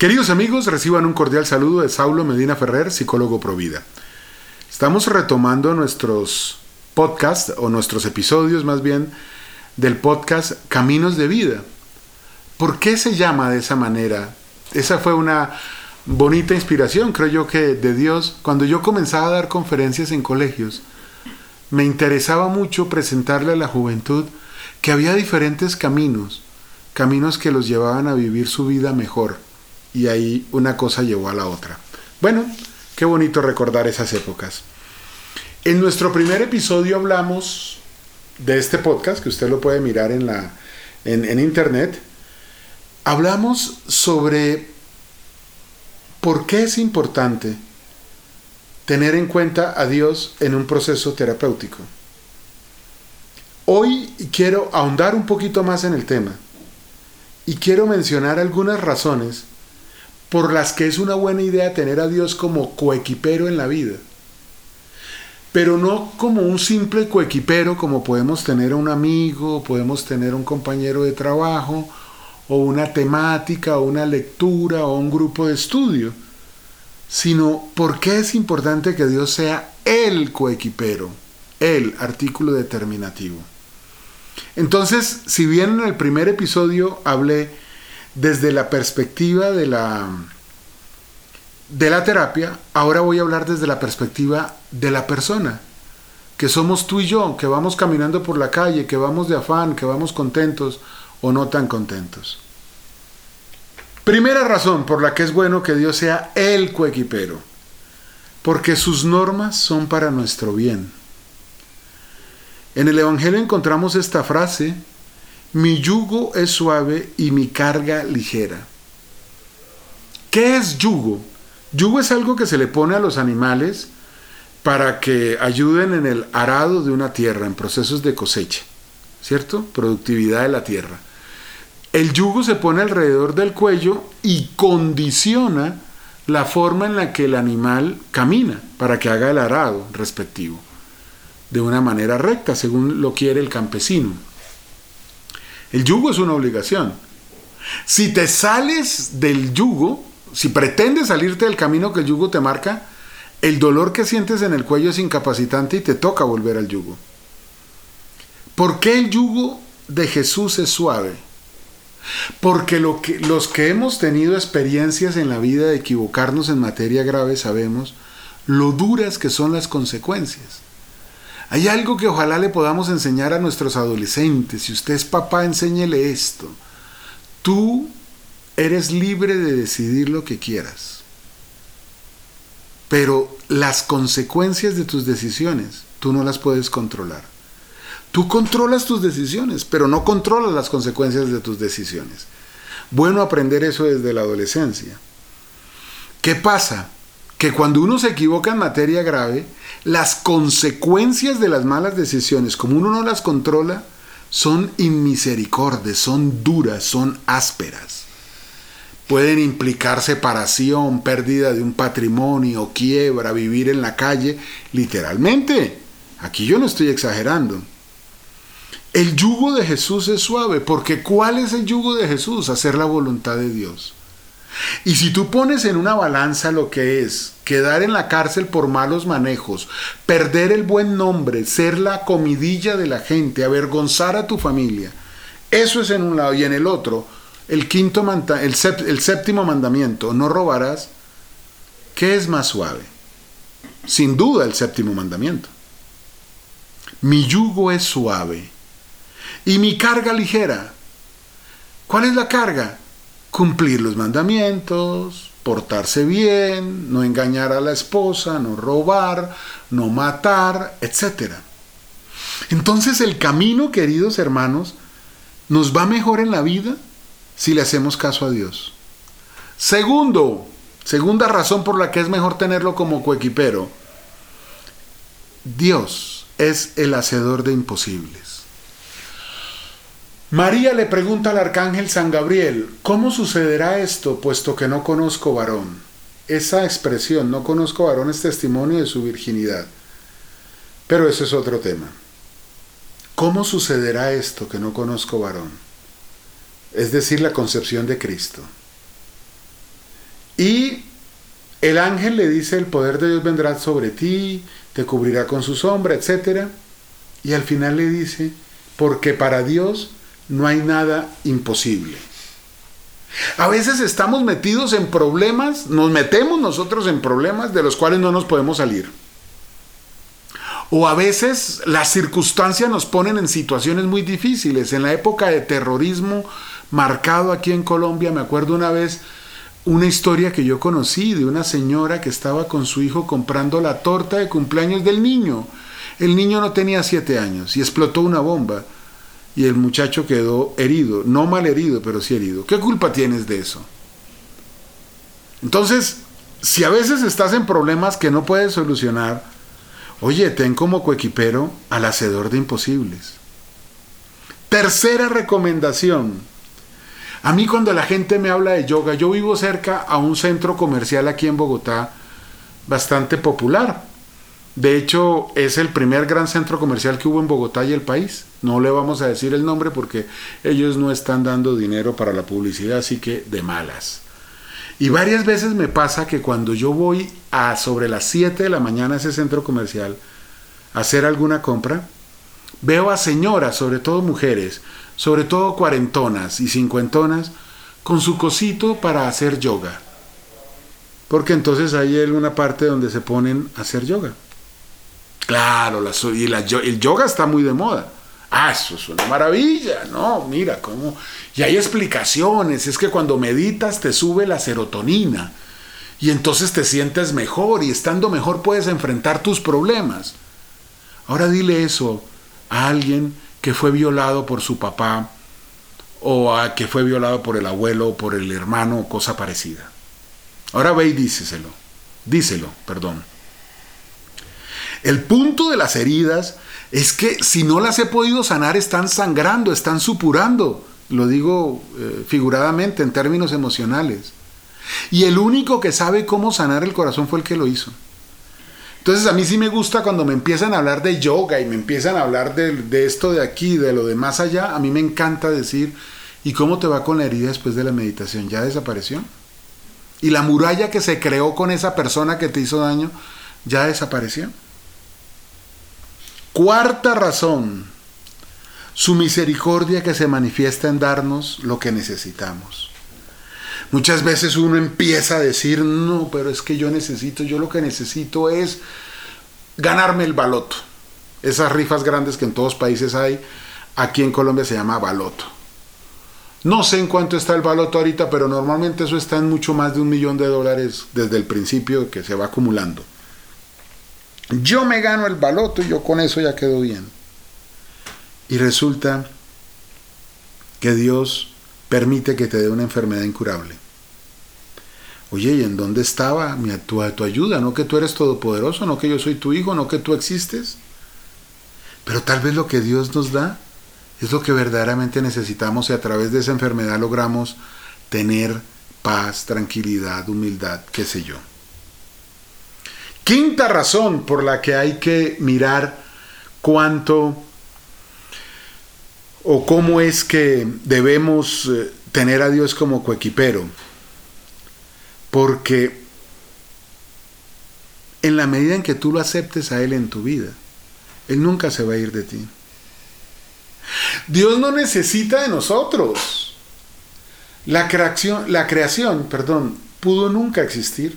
Queridos amigos, reciban un cordial saludo de Saulo Medina Ferrer, psicólogo Provida. Estamos retomando nuestros podcasts, o nuestros episodios más bien, del podcast Caminos de Vida. ¿Por qué se llama de esa manera? Esa fue una bonita inspiración, creo yo, que de Dios. Cuando yo comenzaba a dar conferencias en colegios, me interesaba mucho presentarle a la juventud que había diferentes caminos, caminos que los llevaban a vivir su vida mejor y ahí una cosa llevó a la otra. Bueno, qué bonito recordar esas épocas. En nuestro primer episodio hablamos de este podcast, que usted lo puede mirar en, la, en, internet. Hablamos sobre por qué es importante tener en cuenta a Dios en un proceso terapéutico. Hoy quiero ahondar un poquito más en el tema y quiero mencionar algunas razones por las que es una buena idea tener a Dios como coequipero en la vida. Pero no como un simple coequipero como podemos tener a un amigo, podemos tener un compañero de trabajo, o una temática, o una lectura, o un grupo de estudio, sino porque es importante que Dios sea el coequipero, el artículo determinativo. Entonces, si bien en el primer episodio hablé desde la perspectiva de la, de la terapia, ahora voy a hablar desde la perspectiva de la persona, que somos tú y yo, que vamos caminando por la calle, que vamos de afán, que vamos contentos o no tan contentos. Primera razón por la que es bueno que Dios sea el coequipero, porque sus normas son para nuestro bien. En el Evangelio encontramos esta frase mi yugo es suave y mi carga ligera. ¿Qué es yugo? Yugo es algo que se le pone a los animales para que ayuden en el arado de una tierra, en procesos de cosecha, ¿cierto? Productividad de la tierra. El yugo se pone alrededor del cuello y condiciona la forma en la que el animal camina para que haga el arado respectivo, de una manera recta, según lo quiere el campesino. El yugo es una obligación. Si te sales del yugo, si pretendes salirte del camino que el yugo te marca, el dolor que sientes en el cuello es incapacitante y te toca volver al yugo. ¿Por qué el yugo de Jesús es suave? Porque lo que, los que hemos tenido experiencias en la vida de equivocarnos en materia grave sabemos lo duras que son las consecuencias. Hay algo que ojalá le podamos enseñar a nuestros adolescentes. Si usted es papá, enséñele esto. Tú eres libre de decidir lo que quieras. Pero las consecuencias de tus decisiones, tú no las puedes controlar. Tú controlas tus decisiones, pero no controlas las consecuencias de tus decisiones. Bueno aprender eso desde la adolescencia. ¿Qué pasa? Que cuando uno se equivoca en materia grave, las consecuencias de las malas decisiones, como uno no las controla, son inmisericordes, son duras, son ásperas. Pueden implicar separación, pérdida de un patrimonio, quiebra, vivir en la calle, literalmente. Aquí yo no estoy exagerando. El yugo de Jesús es suave, porque ¿cuál es el yugo de Jesús? Hacer la voluntad de Dios. Y si tú pones en una balanza lo que es quedar en la cárcel por malos manejos, perder el buen nombre, ser la comidilla de la gente, avergonzar a tu familia, eso es en un lado y en el otro, el quinto el, el séptimo mandamiento, no robarás, ¿qué es más suave? Sin duda el séptimo mandamiento. Mi yugo es suave y mi carga ligera. ¿Cuál es la carga? Cumplir los mandamientos, portarse bien, no engañar a la esposa, no robar, no matar, etc. Entonces el camino, queridos hermanos, nos va mejor en la vida si le hacemos caso a Dios. Segundo, segunda razón por la que es mejor tenerlo como coequipero, Dios es el hacedor de imposibles. María le pregunta al arcángel San Gabriel, ¿cómo sucederá esto puesto que no conozco varón? Esa expresión, no conozco varón, es testimonio de su virginidad. Pero ese es otro tema. ¿Cómo sucederá esto que no conozco varón? Es decir, la concepción de Cristo. el ángel le dice, el poder de Dios vendrá sobre ti, te cubrirá con su sombra, etc. Y al final le dice, porque para Dios no hay nada imposible. A veces estamos metidos en problemas, nos metemos nosotros en problemas de los cuales no nos podemos salir. O a veces las circunstancias nos ponen en situaciones muy difíciles. En la época de terrorismo marcado aquí en Colombia, me acuerdo una vez una historia que yo conocí de una señora que estaba con su hijo comprando la torta de cumpleaños del niño. El niño no tenía siete años y explotó una bomba y el muchacho quedó herido, no mal herido, pero sí herido. ¿Qué culpa tienes de eso? Entonces, si a veces estás en problemas que no puedes solucionar, oye, ten como coequipero al hacedor de imposibles. Tercera recomendación. A mí cuando la gente me habla de yoga, yo vivo cerca a un centro comercial aquí en Bogotá bastante popular. De hecho, es el primer gran centro comercial que hubo en Bogotá y el país. No le vamos a decir el nombre porque ellos no están dando dinero para la publicidad, así que de malas. Y varias veces me pasa que cuando yo voy a sobre las 7 de la mañana a ese centro comercial a hacer alguna compra, veo a señoras, sobre todo mujeres, sobre todo cuarentonas y cincuentonas, con su cosito para hacer yoga. Porque entonces hay una parte donde se ponen a hacer yoga. Claro, y el yoga está muy de moda. Ah, eso es una maravilla, ¿no? Mira cómo... Y hay explicaciones, es que cuando meditas te sube la serotonina y entonces te sientes mejor y estando mejor puedes enfrentar tus problemas. Ahora dile eso a alguien que fue violado por su papá o a que fue violado por el abuelo o por el hermano o cosa parecida. Ahora ve y díselo. Díselo, perdón. El punto de las heridas es que si no las he podido sanar están sangrando, están supurando. Lo digo eh, figuradamente en términos emocionales. Y el único que sabe cómo sanar el corazón fue el que lo hizo. Entonces a mí sí me gusta cuando me empiezan a hablar de yoga y me empiezan a hablar de, de, esto de aquí, de lo de más allá, a mí me encanta decir, ¿y cómo te va con la herida después de la meditación? ¿Ya desapareció? ¿Y la muralla que se creó con esa persona que te hizo daño, ya desapareció? Cuarta razón, su misericordia que se manifiesta en darnos lo que necesitamos. Muchas veces uno empieza a decir, no, pero es que yo necesito, yo lo que necesito es ganarme el baloto. Esas rifas grandes que en todos países hay, aquí en Colombia se llama baloto. No sé en cuánto está el baloto ahorita, pero normalmente eso está en mucho más de un millón de dólares desde el principio que se va acumulando. Yo me gano el baloto y yo con eso ya quedo bien. Y resulta que Dios permite que te dé una enfermedad incurable. Oye, ¿y en dónde estaba mi, tu, tu ayuda? No que tú eres todopoderoso, no que yo soy tu hijo, no que tú existes. Pero tal vez lo que Dios nos da es lo que verdaderamente necesitamos y a través de esa enfermedad logramos tener paz, tranquilidad, humildad, qué sé yo. Quinta razón por la que hay que mirar cuánto o cómo es que debemos eh, tener a Dios como coequipero. Porque en la medida en que tú lo aceptes a Él en tu vida, Él nunca se va a ir de ti. Dios no necesita de nosotros. La creación, la creación, perdón, pudo nunca existir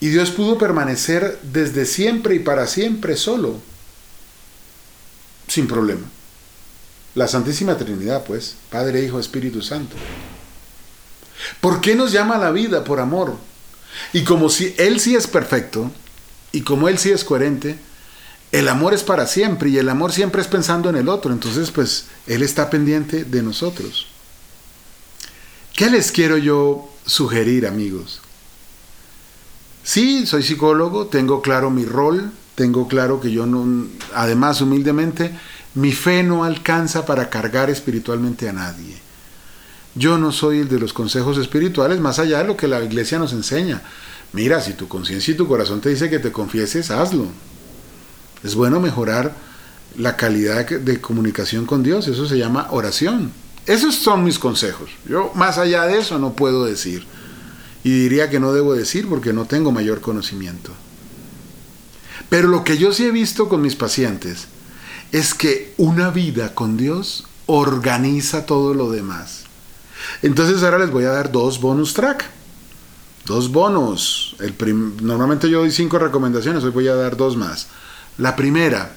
y Dios pudo permanecer desde siempre y para siempre solo, sin problema. La Santísima Trinidad, pues, Padre, Hijo, Espíritu Santo. ¿Por qué nos llama a la vida? Por amor. Y como si Él sí es perfecto, y como Él sí es coherente, el amor es para siempre, y el amor siempre es pensando en el otro. Entonces, pues, Él está pendiente de nosotros. ¿Qué les quiero yo sugerir, amigos? Sí, soy psicólogo, tengo claro mi rol, tengo claro que yo no, además humildemente, mi fe no alcanza para cargar espiritualmente a nadie. Yo no soy el de los consejos espirituales, más allá de lo que la iglesia nos enseña. Mira, si tu conciencia y tu corazón te dice que te confieses, hazlo. Es bueno mejorar la calidad de comunicación con Dios, eso se llama oración. Esos son mis consejos. Yo más allá de eso no puedo decir. Y diría que no debo decir porque no tengo mayor conocimiento. Pero lo que yo sí he visto con mis pacientes es que una vida con Dios organiza todo lo demás. Entonces ahora les voy a dar dos bonus track. Dos bonos. El Normalmente yo doy cinco recomendaciones, hoy voy a dar dos más. La primera,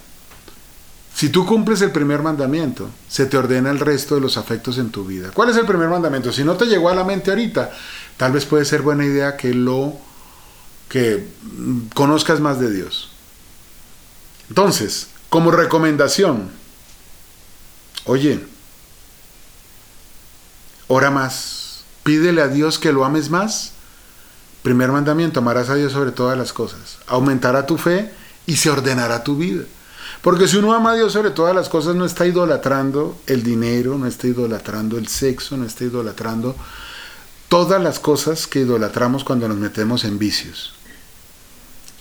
si tú cumples el primer mandamiento, se te ordena el resto de los afectos en tu vida. ¿Cuál es el primer mandamiento? Si no te llegó a la mente ahorita, tal vez puede ser buena idea que lo que conozcas más de Dios. Entonces, como recomendación, oye, ora más, pídele a Dios que lo ames más. Primer mandamiento, amarás a Dios sobre todas las cosas. Aumentará tu fe y se ordenará tu vida. Porque si uno ama a Dios sobre todas las cosas, no está idolatrando el dinero, no está idolatrando el sexo, no está idolatrando todas las cosas que idolatramos cuando nos metemos en vicios.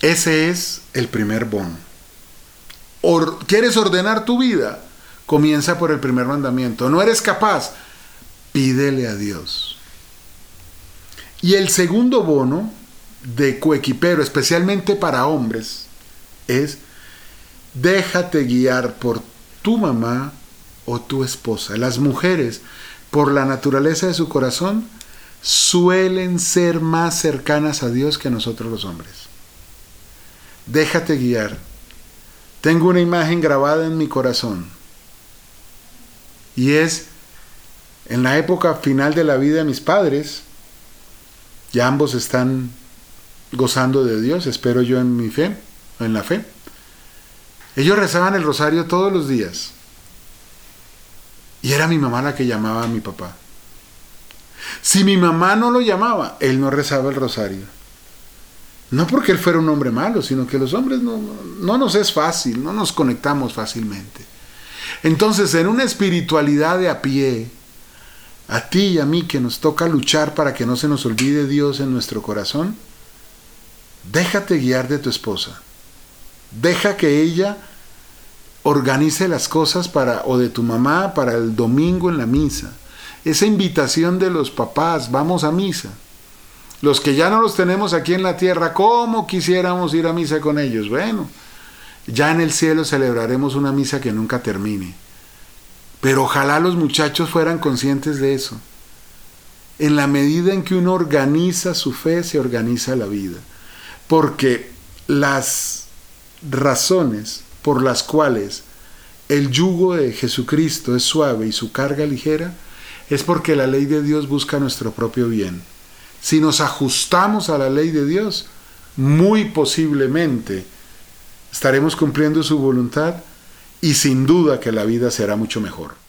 Ese es el primer bono. ¿Quieres ordenar tu vida? Comienza por el primer mandamiento. ¿No eres capaz? Pídele a Dios. Y el segundo bono de coequipero, especialmente para hombres, es déjate guiar por tu mamá o tu esposa. Las mujeres, por la naturaleza de su corazón, suelen ser más cercanas a Dios que nosotros los hombres. Déjate guiar. Tengo una imagen grabada en mi corazón. Y es en la época final de la vida de mis padres, ya ambos están gozando de Dios, espero yo en mi fe, en la fe. Ellos rezaban el rosario todos los días. Y era mi mamá la que llamaba a mi papá. Si mi mamá no lo llamaba, él no rezaba el rosario. No porque él fuera un hombre malo, sino que los hombres no, no nos es fácil, no nos conectamos fácilmente. Entonces, en una espiritualidad de a pie, a ti y a mí que nos toca luchar para que no se nos olvide Dios en nuestro corazón, déjate guiar de tu esposa. Deja que ella organice las cosas para o de tu mamá para el domingo en la misa. Esa invitación de los papás, vamos a misa. Los que ya no los tenemos aquí en la tierra, ¿cómo quisiéramos ir a misa con ellos? Bueno, ya en el cielo celebraremos una misa que nunca termine. Pero ojalá los muchachos fueran conscientes de eso. En la medida en que uno organiza su fe, se organiza la vida. Porque las razones por las cuales el yugo de Jesucristo es suave y su carga ligera, es porque la ley de Dios busca nuestro propio bien. Si nos ajustamos a la ley de Dios, muy posiblemente estaremos cumpliendo su voluntad y sin duda que la vida será mucho mejor.